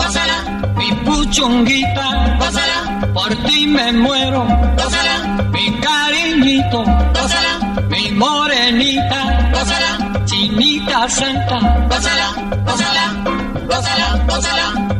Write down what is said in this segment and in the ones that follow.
pásala, mi puchunguita, pásala, por ti me muero, pásala, mi cariñito, pásala, mi morenita, pásala, chinita santa, pásala, pásala, pásala, pásala.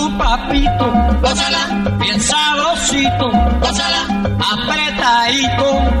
papito, gózala, bien sabrosito, apretadito.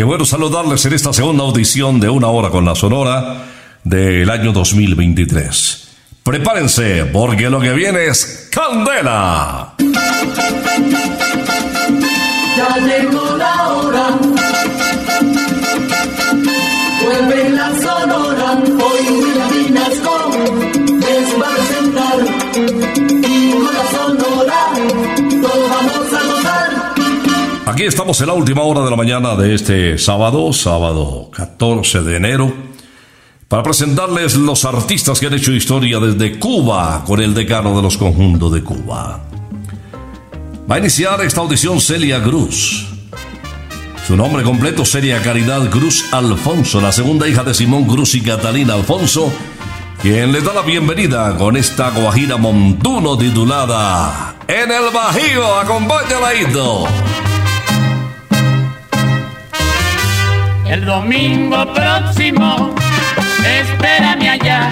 Qué bueno saludarles en esta segunda audición de Una Hora con la Sonora del año 2023. Prepárense, porque lo que viene es Candela. Ya llegó la hora. Aquí estamos en la última hora de la mañana de este sábado, sábado 14 de enero, para presentarles los artistas que han hecho historia desde Cuba con el decano de los conjuntos de Cuba. Va a iniciar esta audición Celia Cruz. Su nombre completo Celia Caridad Cruz Alfonso, la segunda hija de Simón Cruz y Catalina Alfonso, quien le da la bienvenida con esta guajira montuno titulada En el Bajío. Acompáñala, Ito. El domingo próximo, espérame allá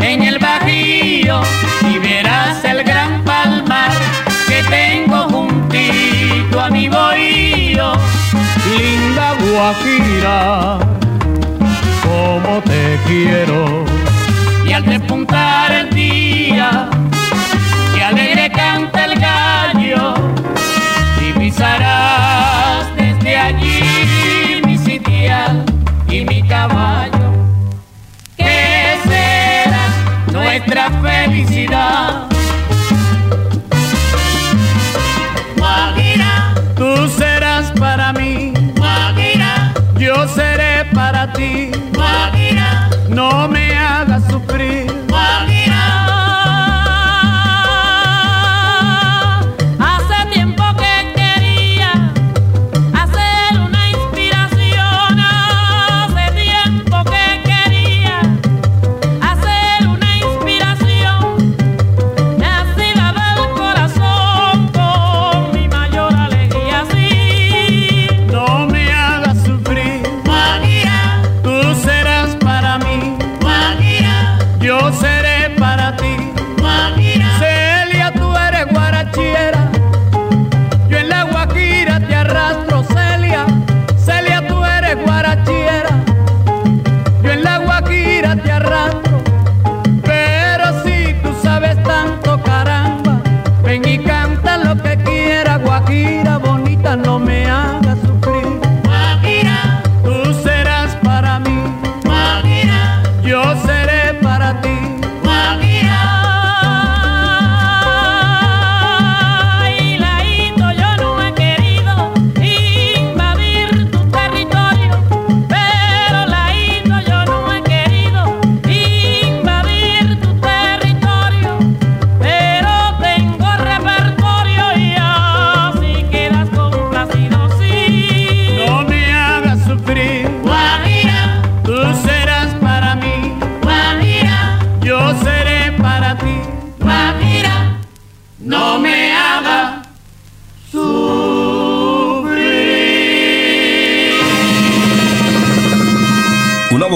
en el Bajío y verás el gran palmar que tengo juntito a mi bohío. Linda Guajira, como te quiero. Y al despuntar el día, que alegre canta el gallo, divisarás caballo. ¿Qué será nuestra felicidad? Guajira, tú serás para mí. Guajira, yo seré para ti.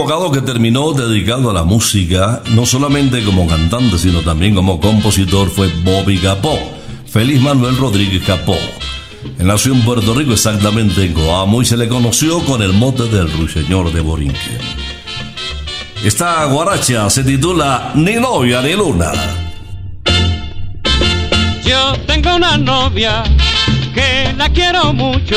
Abogado que terminó dedicado a la música, no solamente como cantante, sino también como compositor, fue Bobby Capó, Félix Manuel Rodríguez Capó. Él nació en Puerto Rico, exactamente en Coamo, y se le conoció con el mote del ruiseñor de Borinquen. Esta guaracha se titula Ni novia ni luna. Yo tengo una novia que la quiero mucho,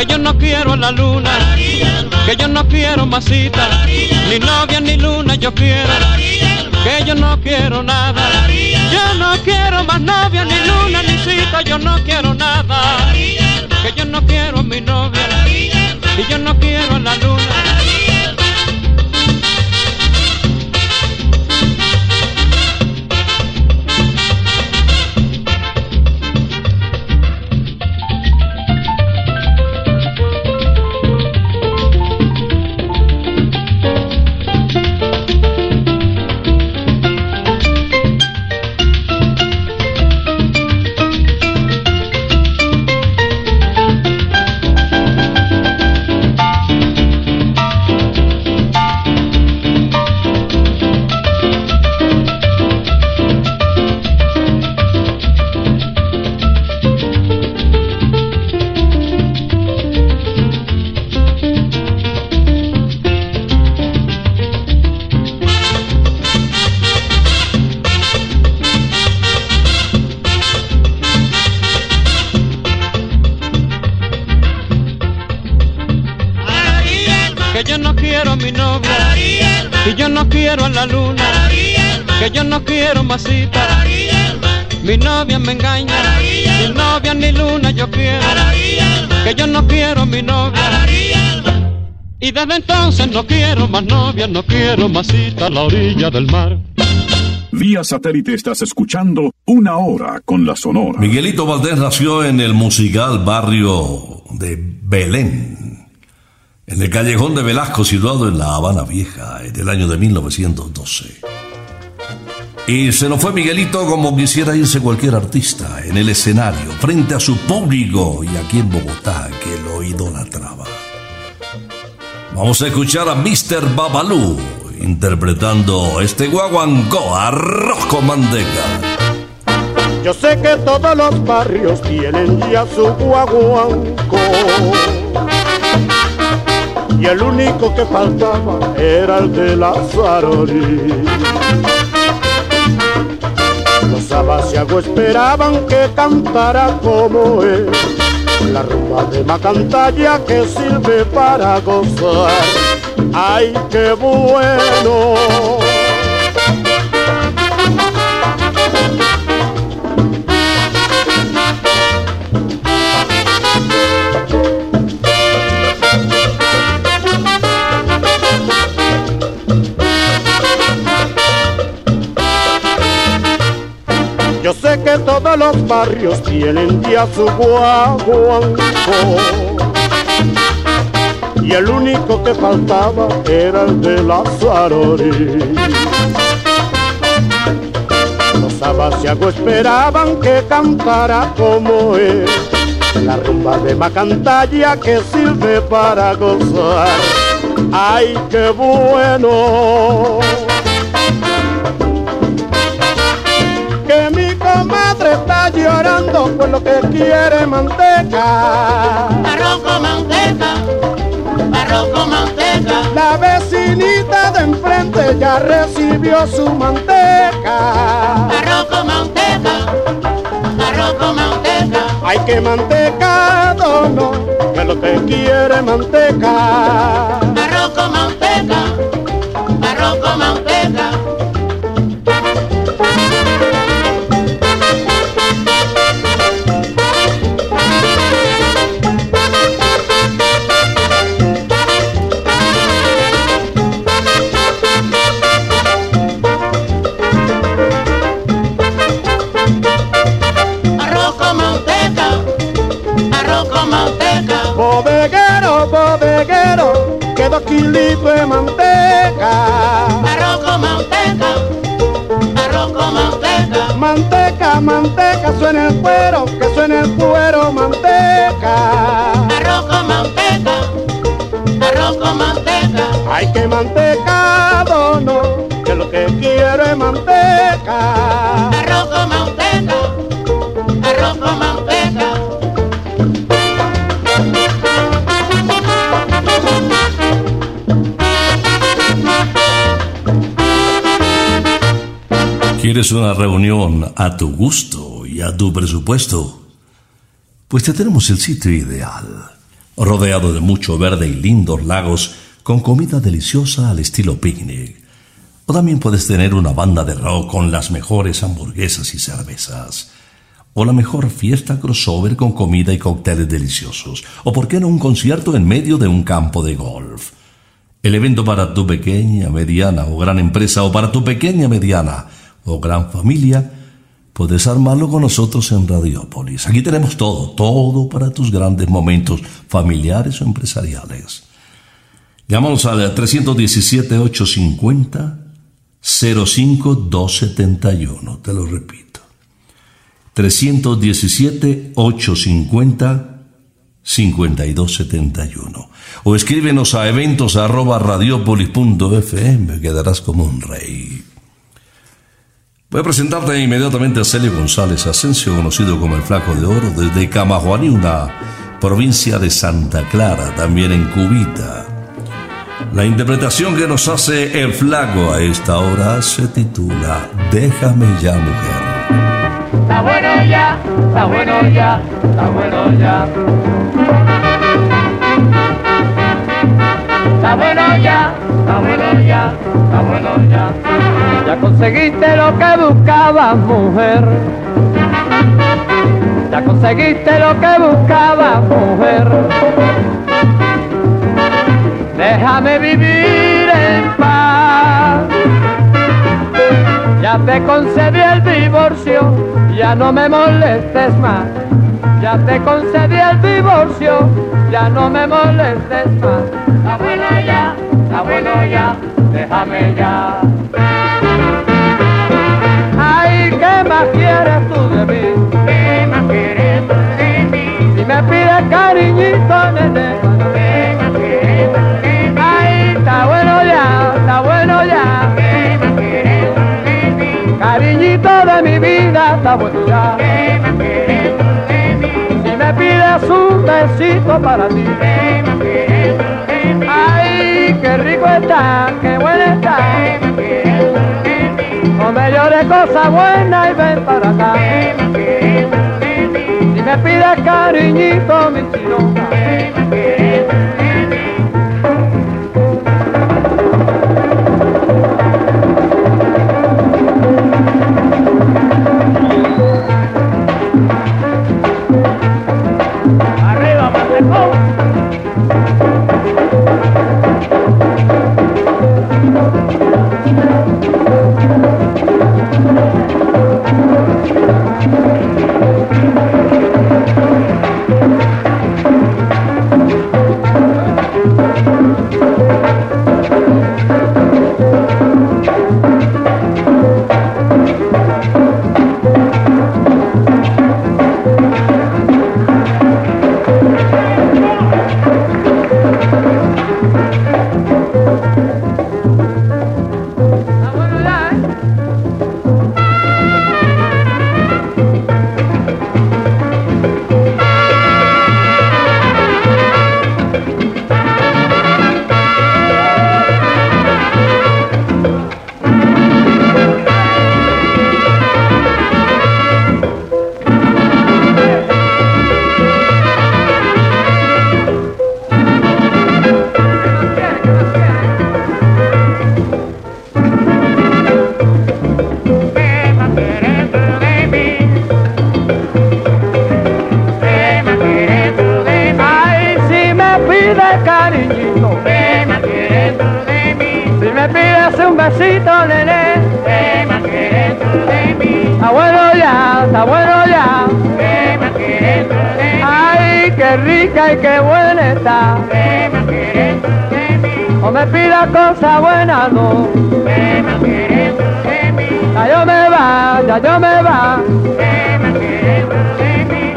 que yo no quiero a la luna, que yo no quiero más cita, ni novia ni luna yo quiero, que yo no quiero nada, yo no quiero más novia ni luna ni cita, yo no quiero nada, que yo no quiero mi novia, y yo no quiero a la luna. Novia me engaña, ni novia ni luna yo quiero, que yo no quiero mi novia, Y desde entonces no quiero más novia, no quiero más cita a la orilla del mar. Vía satélite estás escuchando Una Hora con la Sonora. Miguelito Valdés nació en el musical barrio de Belén, en el callejón de Velasco, situado en La Habana Vieja, en el año de 1912. Y se nos fue Miguelito como quisiera irse cualquier artista, en el escenario, frente a su público y aquí en Bogotá, que lo idolatraba. Vamos a escuchar a Mr. Babalú interpretando este guaguancó, arroz con manteca. Yo sé que todos los barrios tienen ya su guaguanco. Y el único que faltaba era el de la Zarori. Los abasiagos esperaban que cantara como él. La rumba de Macantalla que sirve para gozar. ¡Ay, qué bueno! Que todos los barrios tienen ya su guaguanco y el único que faltaba era el de la Zarori. Los abasiagos esperaban que cantara como él, la rumba de Macantalla que sirve para gozar. ¡Ay, qué bueno! Mi comadre está llorando por lo que quiere manteca. Arroz con manteca, arroz con manteca, La vecinita de enfrente ya recibió su manteca. arroz con manteca, arroz con manteca, Hay que mantecado, no, que lo que quiere manteca. Kilitos de manteca. arroz con manteca, arroz con manteca, Manteca, manteca, suena el cuero, que suena el cuero, manteca. arroz con manteca, arroz con manteca. Hay que mantecado, no, que lo que quiero es manteca. ¿Quieres una reunión a tu gusto y a tu presupuesto? Pues te tenemos el sitio ideal, rodeado de mucho verde y lindos lagos con comida deliciosa al estilo picnic. O también puedes tener una banda de rock con las mejores hamburguesas y cervezas. O la mejor fiesta crossover con comida y cócteles deliciosos. O por qué no un concierto en medio de un campo de golf. El evento para tu pequeña, mediana o gran empresa o para tu pequeña, mediana o gran familia, puedes armarlo con nosotros en Radiópolis. Aquí tenemos todo, todo para tus grandes momentos familiares o empresariales. Llámanos al 317-850-05271. Te lo repito. 317-850-5271. O escríbenos a eventos arroba radiopolis.fm. Quedarás como un rey. Voy a presentarte inmediatamente a Celio González Asensio, conocido como el Flaco de Oro, desde Camajuaní, una provincia de Santa Clara, también en Cubita. La interpretación que nos hace el Flaco a esta hora se titula Déjame ya, mujer. Está bueno ya, está bueno ya, está bueno ya. Está bueno ya, está bueno ya, está bueno ya. Ya conseguiste lo que buscabas, mujer. Ya conseguiste lo que buscabas, mujer. déjame vivir en paz. Ya te concedí el divorcio, ya no me molestes más. Ya te concedí el divorcio, ya no me molestes más. Está bueno ya, está bueno ya, déjame ya. Ay, ¿qué más quieres tú de mí? ¿Qué más quieres tú de mí? Si me pides cariñito, nene. ¿Qué más quieres tú de mí? Ay, está bueno ya, está bueno ya. ¿Qué más quieres tú de mí? Cariñito de mi vida, está bueno ya. ¿Qué más quieres tú de mí? Si me pides un besito para ti. ¿Qué más quieres tú de mí? Ay, qué rico está, qué bueno está. Me llores cosas buenas y ven para acá. Si me pides cariñito, mi chinoca. Rica y qué buena está. ¿Qué más quieres tú de mí? No me pidas cosas buenas, no. ¿Qué más quieres tú de mí? Ya yo me va, ya yo me va. ¿Qué más quieres tú de mí?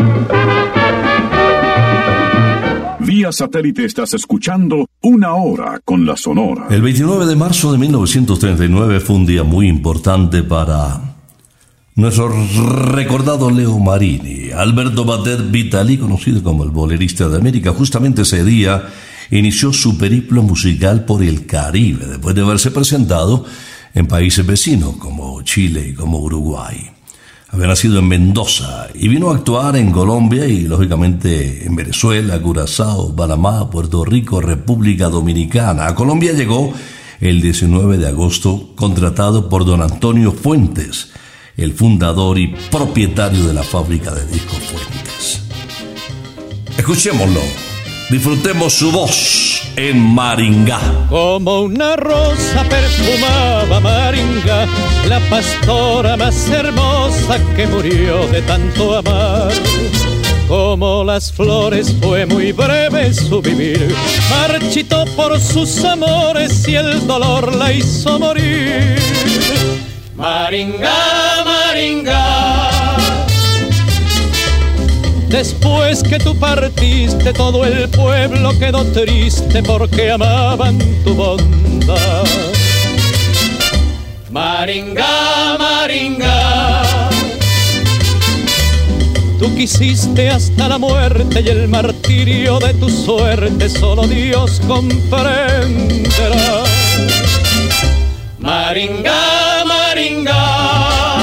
Vía satélite estás escuchando Una Hora con la Sonora. El 29 de marzo de 1939 fue un día muy importante para nuestro recordado Leo Marini. Alberto Bater Vitali, conocido como el bolerista de América, justamente ese día inició su periplo musical por el Caribe, después de haberse presentado en países vecinos como Chile y como Uruguay. Había nacido en Mendoza y vino a actuar en Colombia y lógicamente en Venezuela, Curazao, Panamá, Puerto Rico, República Dominicana. A Colombia llegó el 19 de agosto contratado por don Antonio Fuentes, el fundador y propietario de la fábrica de discos Fuentes. Escuchémoslo, disfrutemos su voz en Maringá. Como una rosa perfumaba Maringa, la pastora más hermosa que murió de tanto amar. Como las flores fue muy breve su vivir, marchitó por sus amores y el dolor la hizo morir. Maringa, Maringa. Después que tú partiste, todo el pueblo quedó triste porque amaban tu bondad. Maringa, Maringa. Tú quisiste hasta la muerte y el martirio de tu suerte solo Dios comprenderá. Maringa, Maringa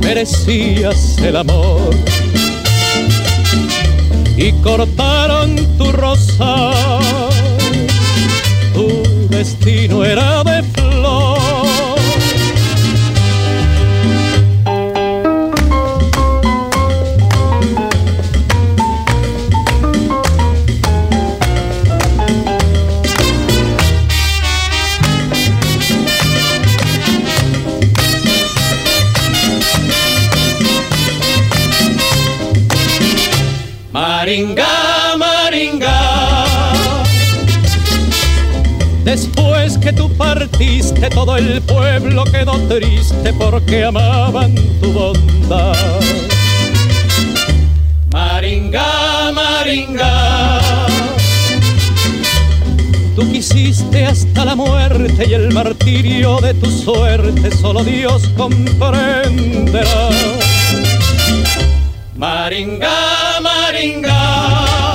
merecías el amor. Y cortaron tu rosa, tu destino era de partiste, todo el pueblo quedó triste porque amaban tu bondad. Maringa, Maringa. Tú quisiste hasta la muerte y el martirio de tu suerte solo Dios comprenderá. Maringa, Maringa,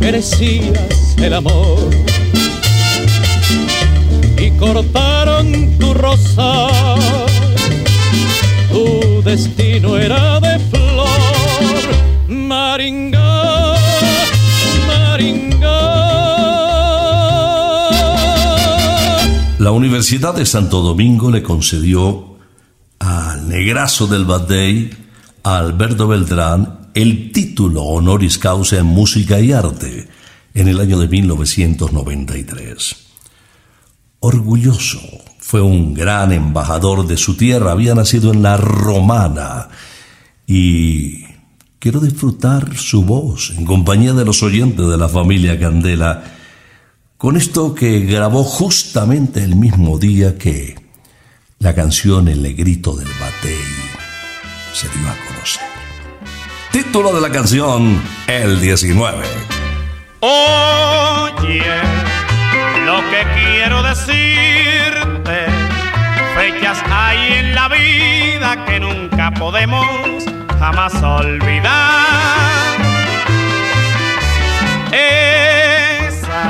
merecías el amor cortaron tu rosa. Tu destino era de flor, Maringa, Maringa. La Universidad de Santo Domingo le concedió al negrazo del Badey, a Alberto Beltrán, el título honoris causa en música y arte en el año de 1993. Orgulloso, fue un gran embajador de su tierra, había nacido en la Romana y quiero disfrutar su voz en compañía de los oyentes de la familia Candela con esto que grabó justamente el mismo día que la canción El Negrito del Batey se dio a conocer. Título de la canción El 19. Oye, lo que quiero decirte, fechas hay en la vida que nunca podemos jamás olvidar. Esa,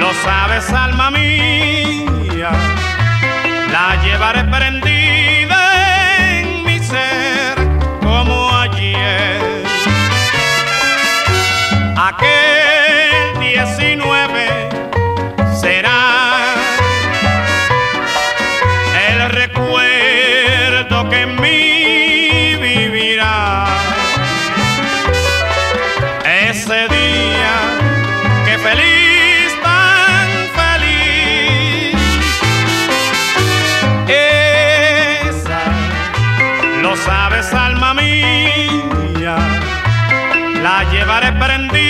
lo sabes, alma mía, la llevaré prendida feliz, tan feliz. Esa, lo sabes, alma mía la llevaré prendida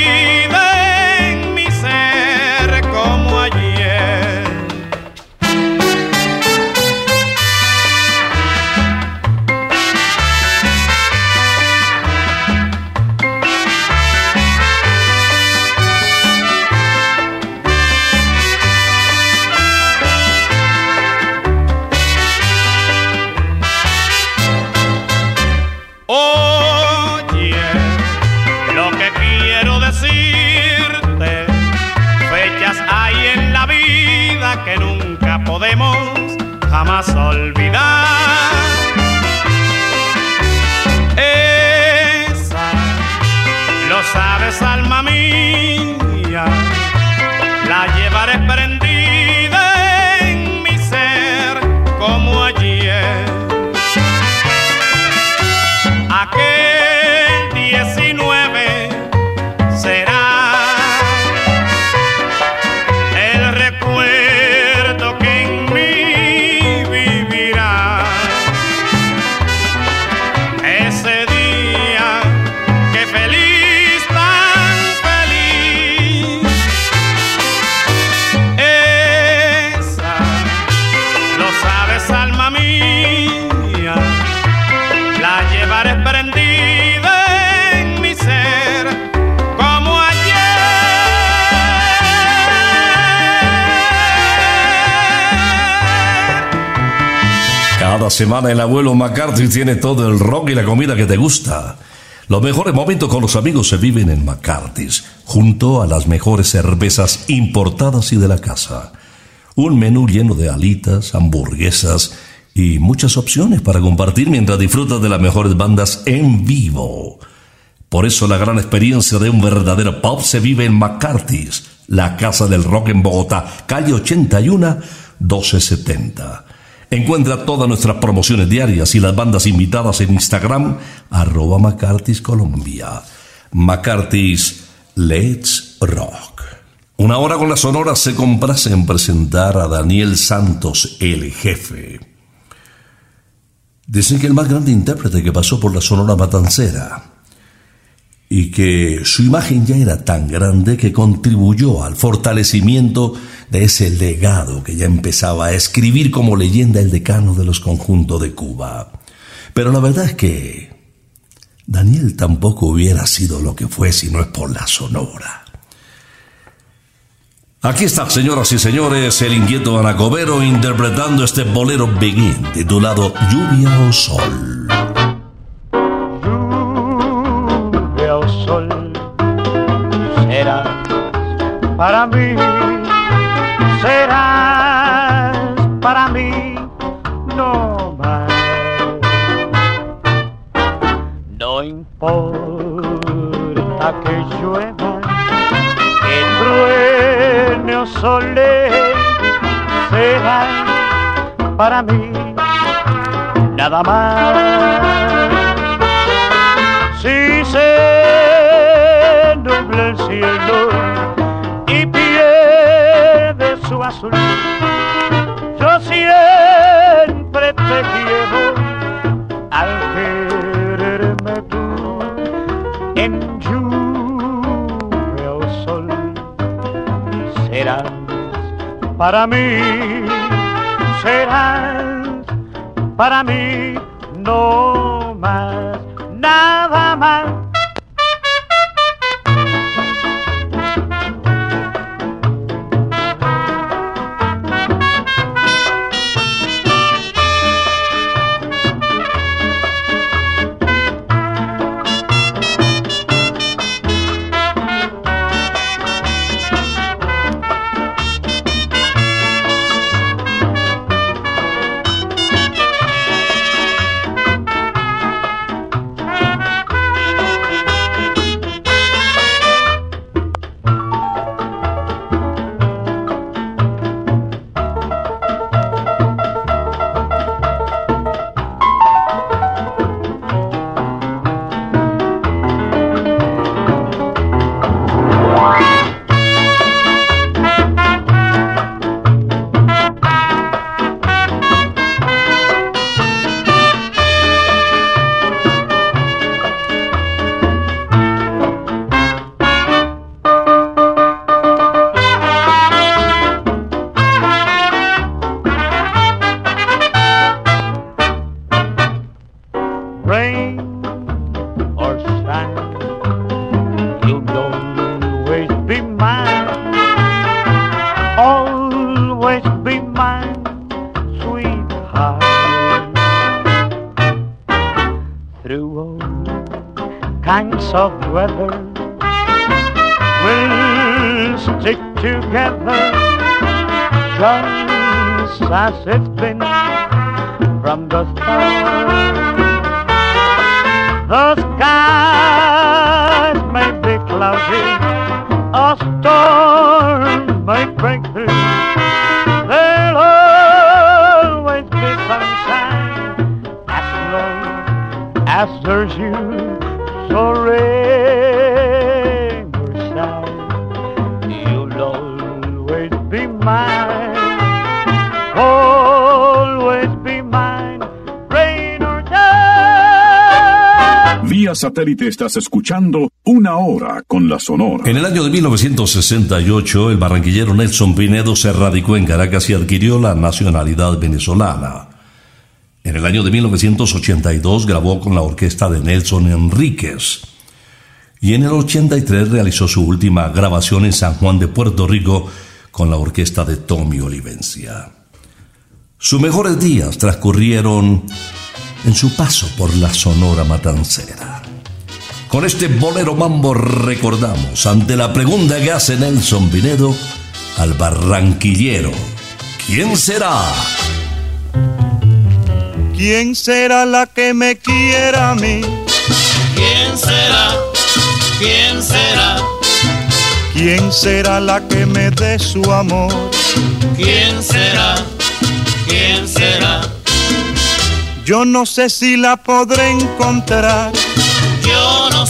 semana el abuelo McCarthy tiene todo el rock y la comida que te gusta. Los mejores momentos con los amigos se viven en McCarthy's, junto a las mejores cervezas importadas y de la casa. Un menú lleno de alitas, hamburguesas y muchas opciones para compartir mientras disfrutas de las mejores bandas en vivo. Por eso la gran experiencia de un verdadero pop se vive en McCarthy's, la casa del rock en Bogotá, calle 81 1270. Encuentra todas nuestras promociones diarias y las bandas invitadas en Instagram, arroba McCarthy's Colombia. Let's Rock. Una hora con la sonora se complace en presentar a Daniel Santos, el jefe. Dicen que el más grande intérprete que pasó por la sonora matancera. Y que su imagen ya era tan grande que contribuyó al fortalecimiento de ese legado que ya empezaba a escribir como leyenda el decano de los conjuntos de Cuba. Pero la verdad es que Daniel tampoco hubiera sido lo que fue si no es por la sonora. Aquí está, señoras y señores, el inquieto Anacobero interpretando este bolero Begin titulado Lluvia o Sol. Para mí, serás para mí no más. No importa que llueva, que truene o sole, serás para mí nada más. Si se nubla el cielo azul, yo siempre te quiero al quererme tú en lluvia o sol serás para mí, serás para mí no más, nada más. Satélite estás escuchando Una Hora con la Sonora. En el año de 1968, el barranquillero Nelson Pinedo se radicó en Caracas y adquirió la nacionalidad venezolana. En el año de 1982 grabó con la orquesta de Nelson Enríquez. Y en el 83 realizó su última grabación en San Juan de Puerto Rico con la orquesta de Tommy Olivencia. Sus mejores días transcurrieron en su paso por la Sonora Matancera. Con este bolero mambo recordamos, ante la pregunta que hace Nelson Pinedo, al barranquillero. ¿Quién será? ¿Quién será la que me quiera a mí? ¿Quién será? ¿Quién será? ¿Quién será la que me dé su amor? ¿Quién será? ¿Quién será? Yo no sé si la podré encontrar.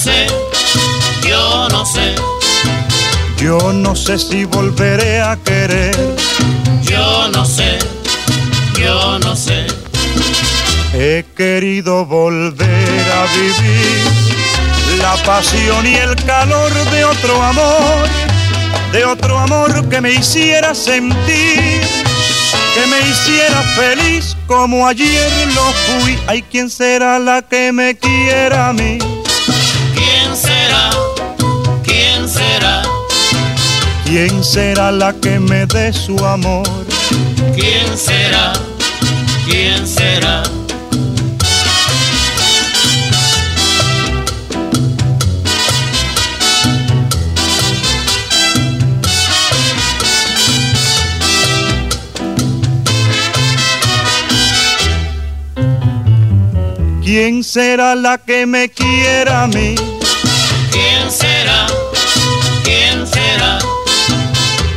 Yo no sé, yo no sé, Yo no sé si volveré a querer. yo no sé, yo no sé. He querido volver a vivir la pasión y el calor de otro amor, de otro amor que me hiciera sentir, que me hiciera feliz como ayer lo fui. Ay, ¿quién será la que me quiera a mí? ¿Quién será la que me dé su amor? ¿Quién será? ¿Quién será? ¿Quién será la que me quiera a mí? ¿Quién será? ¿Quién será?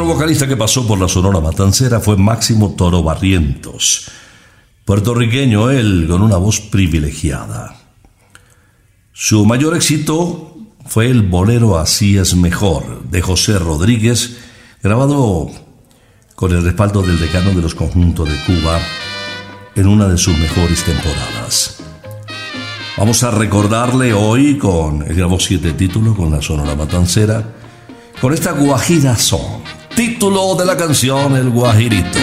Otro vocalista que pasó por la Sonora Matancera fue Máximo Toro Barrientos. Puertorriqueño él, con una voz privilegiada. Su mayor éxito fue el bolero Así es mejor, de José Rodríguez, grabado con el respaldo del decano de los conjuntos de Cuba en una de sus mejores temporadas. Vamos a recordarle hoy con, él grabó siete títulos con la Sonora Matancera, con esta Guajira Son, título de la canción El Guajirito.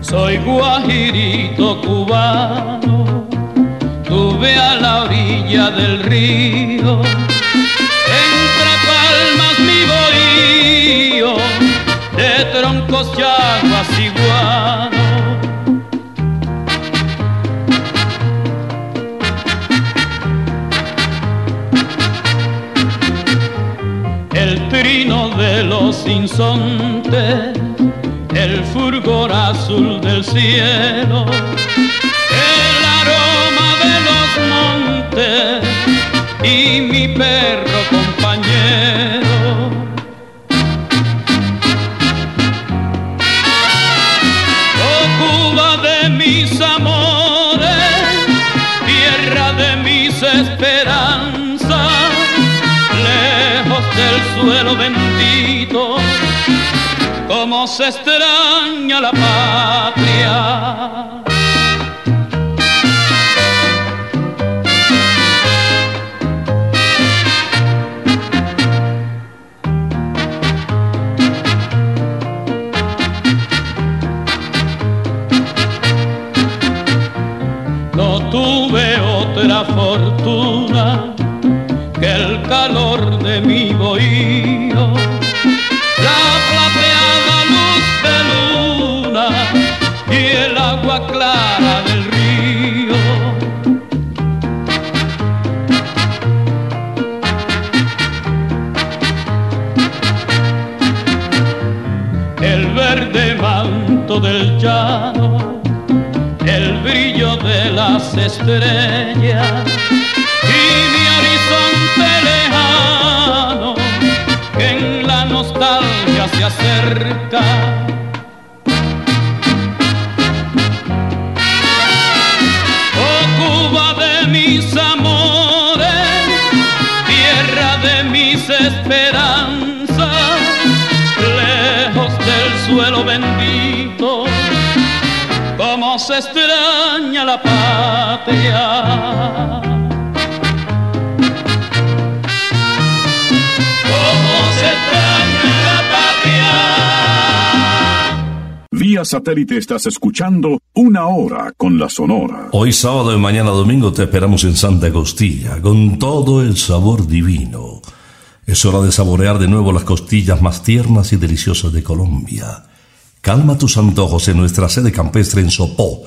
Soy guajirito cubano, tuve a la orilla del río, entre palmas mi bohío, de troncos yaguas iguanos. El de los insontes el fulgor azul del cielo, el aroma de los montes y mi perro cómo se extraña la patria. No tuve otra fortuna que el calor de mi bohío clara del río. El verde manto del llano, el brillo de las estrellas y mi horizonte lejano que en la nostalgia se acerca. Mis esperanzas, lejos del suelo bendito, como se extraña la patria. Cómo se extraña la patria. Vía satélite estás escuchando Una Hora con la Sonora. Hoy sábado y mañana domingo te esperamos en Santa Costilla con todo el sabor divino. Es hora de saborear de nuevo las costillas más tiernas y deliciosas de Colombia. Calma tus antojos en nuestra sede campestre en Sopó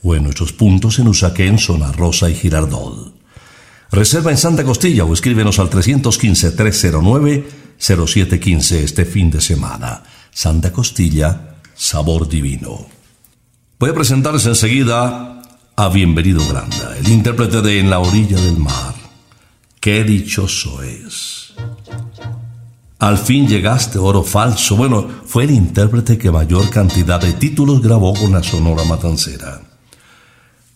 o en nuestros puntos en Usaquén, Zona Rosa y Girardol. Reserva en Santa Costilla o escríbenos al 315-309-0715 este fin de semana. Santa Costilla, sabor divino. Voy a presentarles enseguida a Bienvenido Granda, el intérprete de En la orilla del mar. Qué dichoso es. Al fin llegaste, oro falso. Bueno, fue el intérprete que mayor cantidad de títulos grabó con la Sonora Matancera.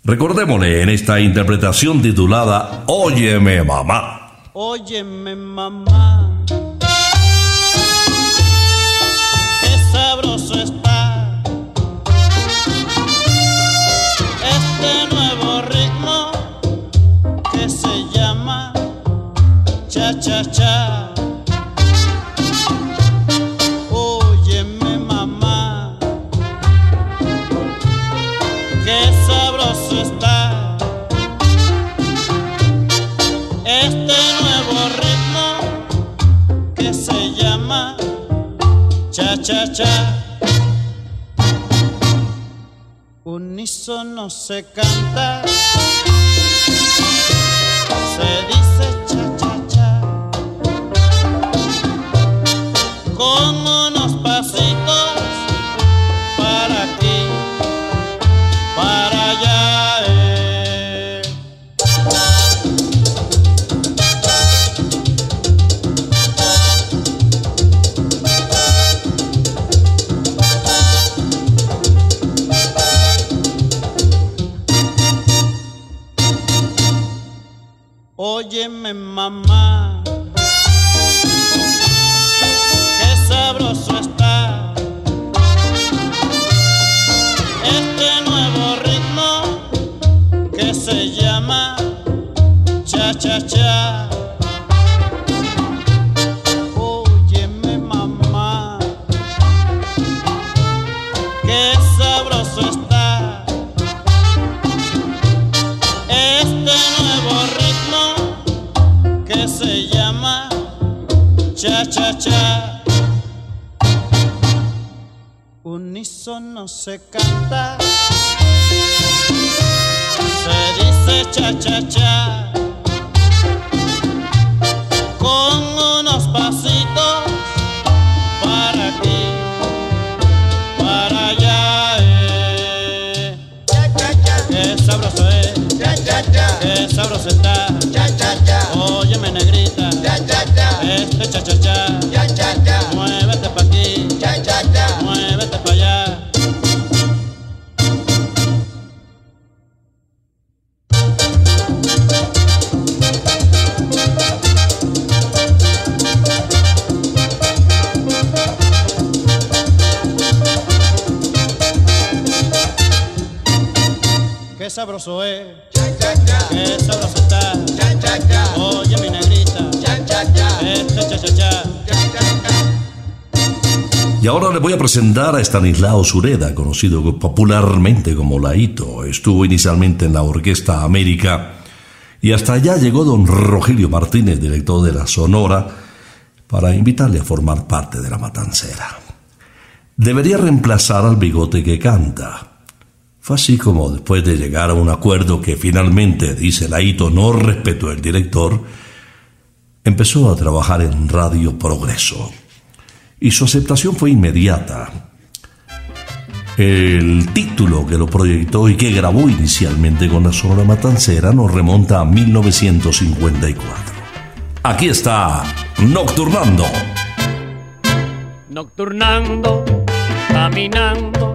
Recordémosle en esta interpretación titulada Óyeme mamá. Óyeme mamá. Cha cha cha. Unísono se canta, se dice se canta, sabroso es, qué sabroso está. Oye mi negrita, este cha cha cha. Y ahora le voy a presentar a Stanislao Sureda, conocido popularmente como Laito. Estuvo inicialmente en la Orquesta América y hasta allá llegó don Rogelio Martínez, director de la Sonora, para invitarle a formar parte de la matancera. Debería reemplazar al bigote que canta. Fue así como después de llegar a un acuerdo que finalmente, dice Laito, no respetó el director, empezó a trabajar en Radio Progreso y su aceptación fue inmediata. El título que lo proyectó y que grabó inicialmente con la Sonora Matancera nos remonta a 1954. Aquí está Nocturnando. Nocturnando, caminando,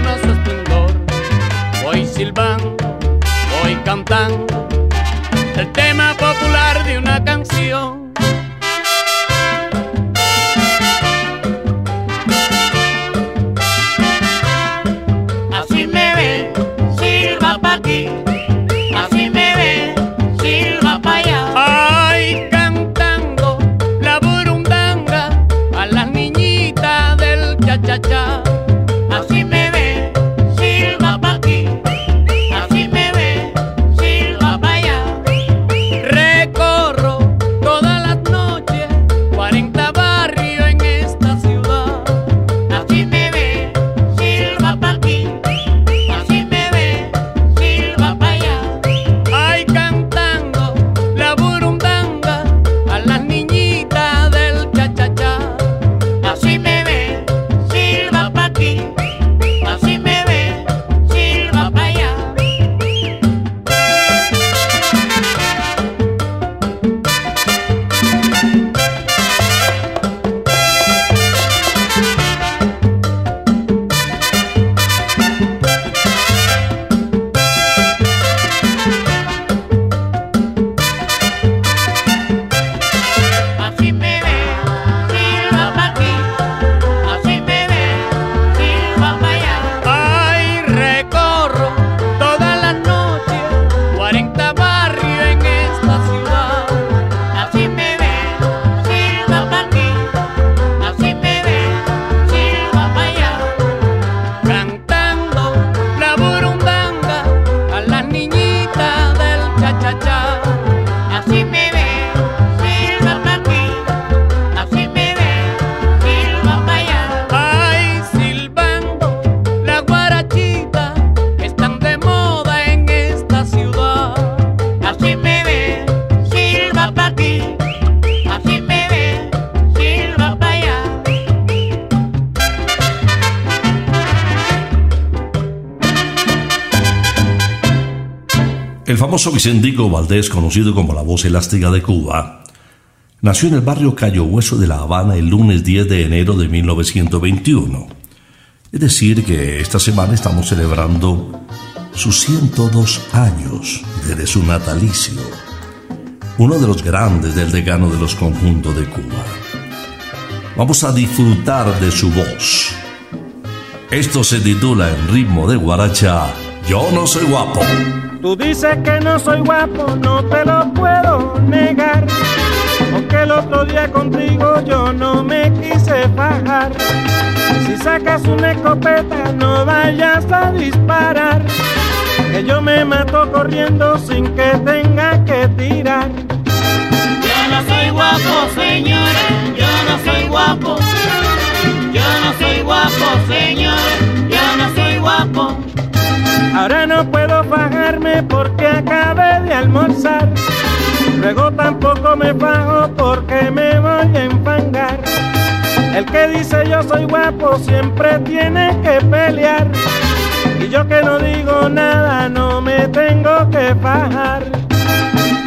Voy silbando, voy cantando el tema popular de una canción. Famoso Vicentico Valdés, conocido como la voz elástica de Cuba, nació en el barrio Cayo Hueso de La Habana el lunes 10 de enero de 1921. Es decir, que esta semana estamos celebrando sus 102 años desde su natalicio. Uno de los grandes del decano de los conjuntos de Cuba. Vamos a disfrutar de su voz. Esto se titula en ritmo de guaracha, Yo no soy guapo. Tú dices que no soy guapo, no te lo puedo negar. Aunque el otro día contigo yo no me quise bajar. Si sacas una escopeta, no vayas a disparar. Que yo me mato corriendo sin que tenga que tirar. Yo no soy guapo, señora, yo no soy guapo. Yo no soy guapo, señora, yo no soy guapo. Ahora no puedo porque acabé de almorzar. Luego tampoco me bajo porque me voy a enfangar. El que dice yo soy guapo siempre tiene que pelear. Y yo que no digo nada no me tengo que bajar.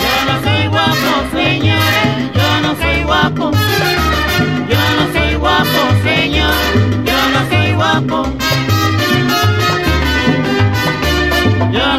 Yo no soy guapo, señora, yo no soy guapo. Yo no soy guapo, señor, yo no soy guapo.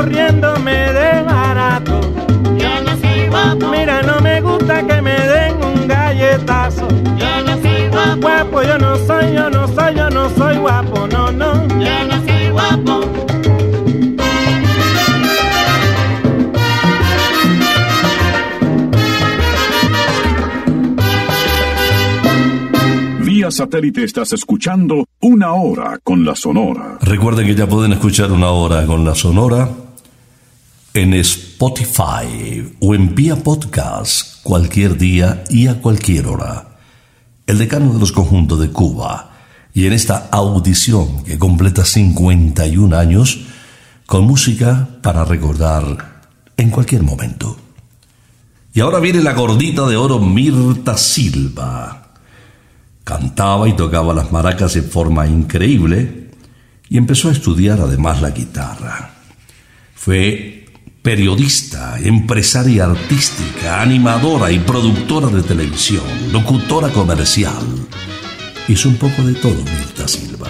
Caballero, yo corriendo me de barato. Yo no soy guapo. Mira, no me gusta que me den un galletazo. Yo no soy guapo. Guapo, yo no soy, yo no soy, yo no soy guapo, no, no. Yo no soy guapo. Vía satélite estás escuchando Una Hora con la Sonora. Recuerden que ya pueden escuchar una hora con la Sonora en Spotify o en vía podcast cualquier día y a cualquier hora. El decano de los conjuntos de Cuba y en esta audición que completa 51 años con música para recordar en cualquier momento. Y ahora viene la gordita de oro Mirta Silva. Cantaba y tocaba las maracas de forma increíble y empezó a estudiar además la guitarra. Fue periodista, empresaria artística, animadora y productora de televisión, locutora comercial. Hizo un poco de todo Mirta Silva.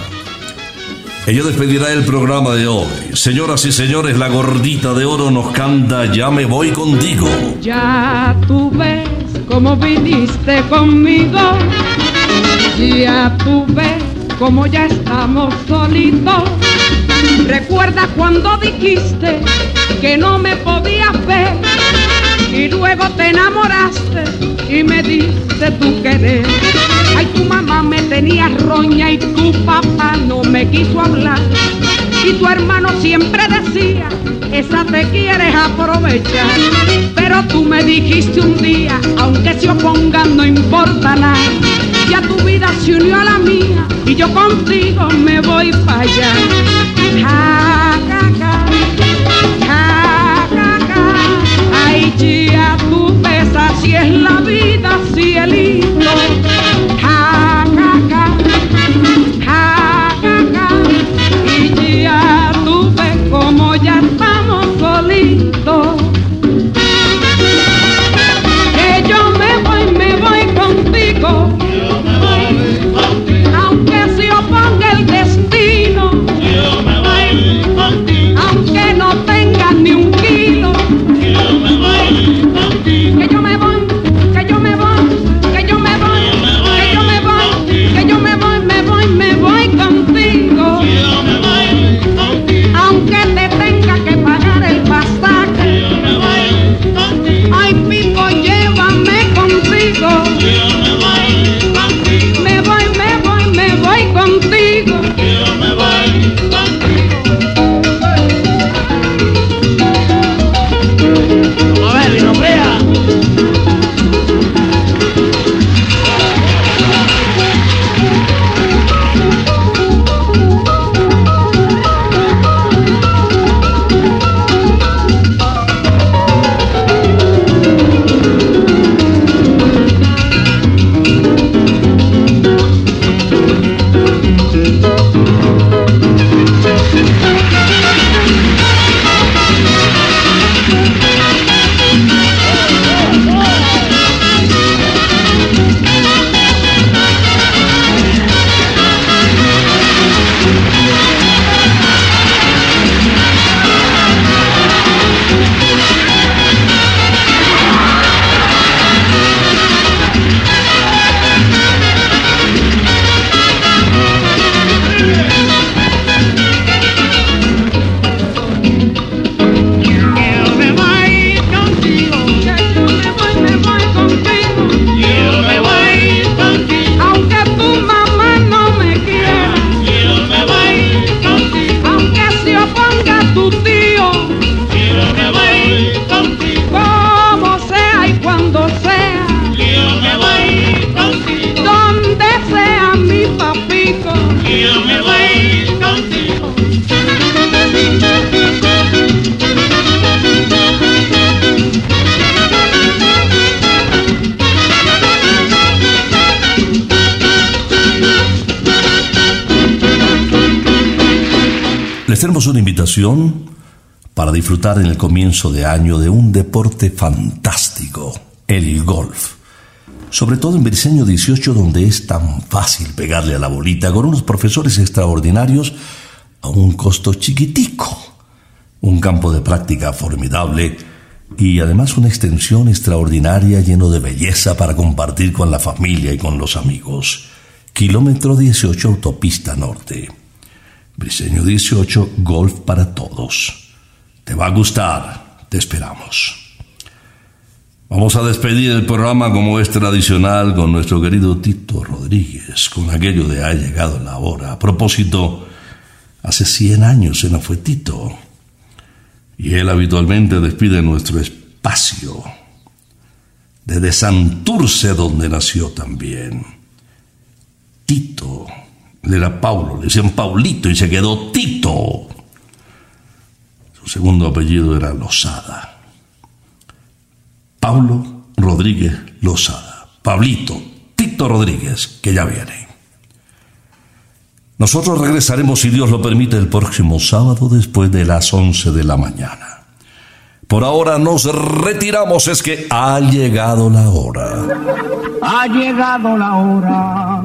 Ella despedirá el programa de hoy. Señoras y señores, la gordita de oro nos canta Ya me voy contigo. Ya tú ves cómo viniste conmigo. Ya tú ves cómo ya estamos solitos. Recuerda cuando dijiste que no me podías ver y luego te enamoraste y me diste tu querer. Ay, tu mamá me tenía roña y tu papá no me quiso hablar. Y tu hermano siempre decía, esa te quieres aprovechar. Pero tú me dijiste un día, aunque se opongan no importa nada. Ya tu vida se unió a la mía y yo contigo me voy para allá. Ja, ves, así es la para disfrutar en el comienzo de año de un deporte fantástico, el golf. Sobre todo en Briseño 18, donde es tan fácil pegarle a la bolita con unos profesores extraordinarios a un costo chiquitico. Un campo de práctica formidable y además una extensión extraordinaria lleno de belleza para compartir con la familia y con los amigos. Kilómetro 18 Autopista Norte. Briseño 18 Golf para todos. Te va a gustar, te esperamos. Vamos a despedir el programa como es tradicional con nuestro querido Tito Rodríguez, con aquello de ha llegado la hora. A propósito, hace 100 años se nos fue Tito y él habitualmente despide nuestro espacio desde Santurce donde nació también. Tito, él era Paulo, le decían Paulito y se quedó Tito. Su segundo apellido era Lozada. Paulo Rodríguez Lozada. Pablito, Tito Rodríguez, que ya viene. Nosotros regresaremos, si Dios lo permite, el próximo sábado después de las 11 de la mañana. Por ahora nos retiramos, es que ha llegado la hora. Ha llegado la hora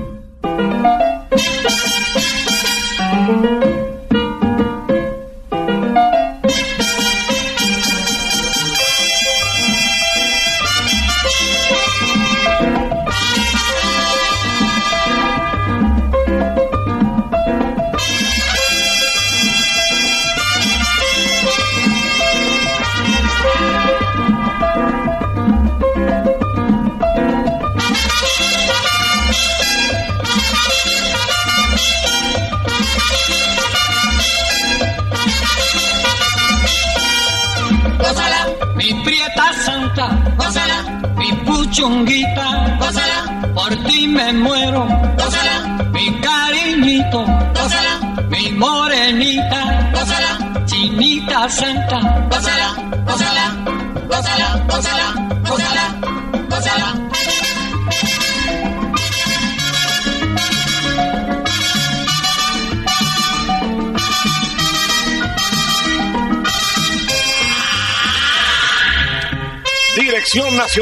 Gózala,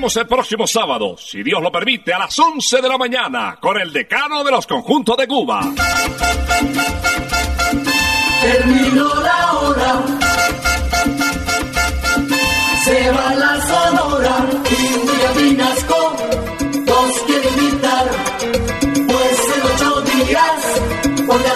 el próximo sábado, si Dios lo permite, a las 11 de la mañana, con el decano de los conjuntos de Cuba. Terminó la hora. Se va la sonora y un día Vinasco dos quiere invitar. Pues en ocho días, por la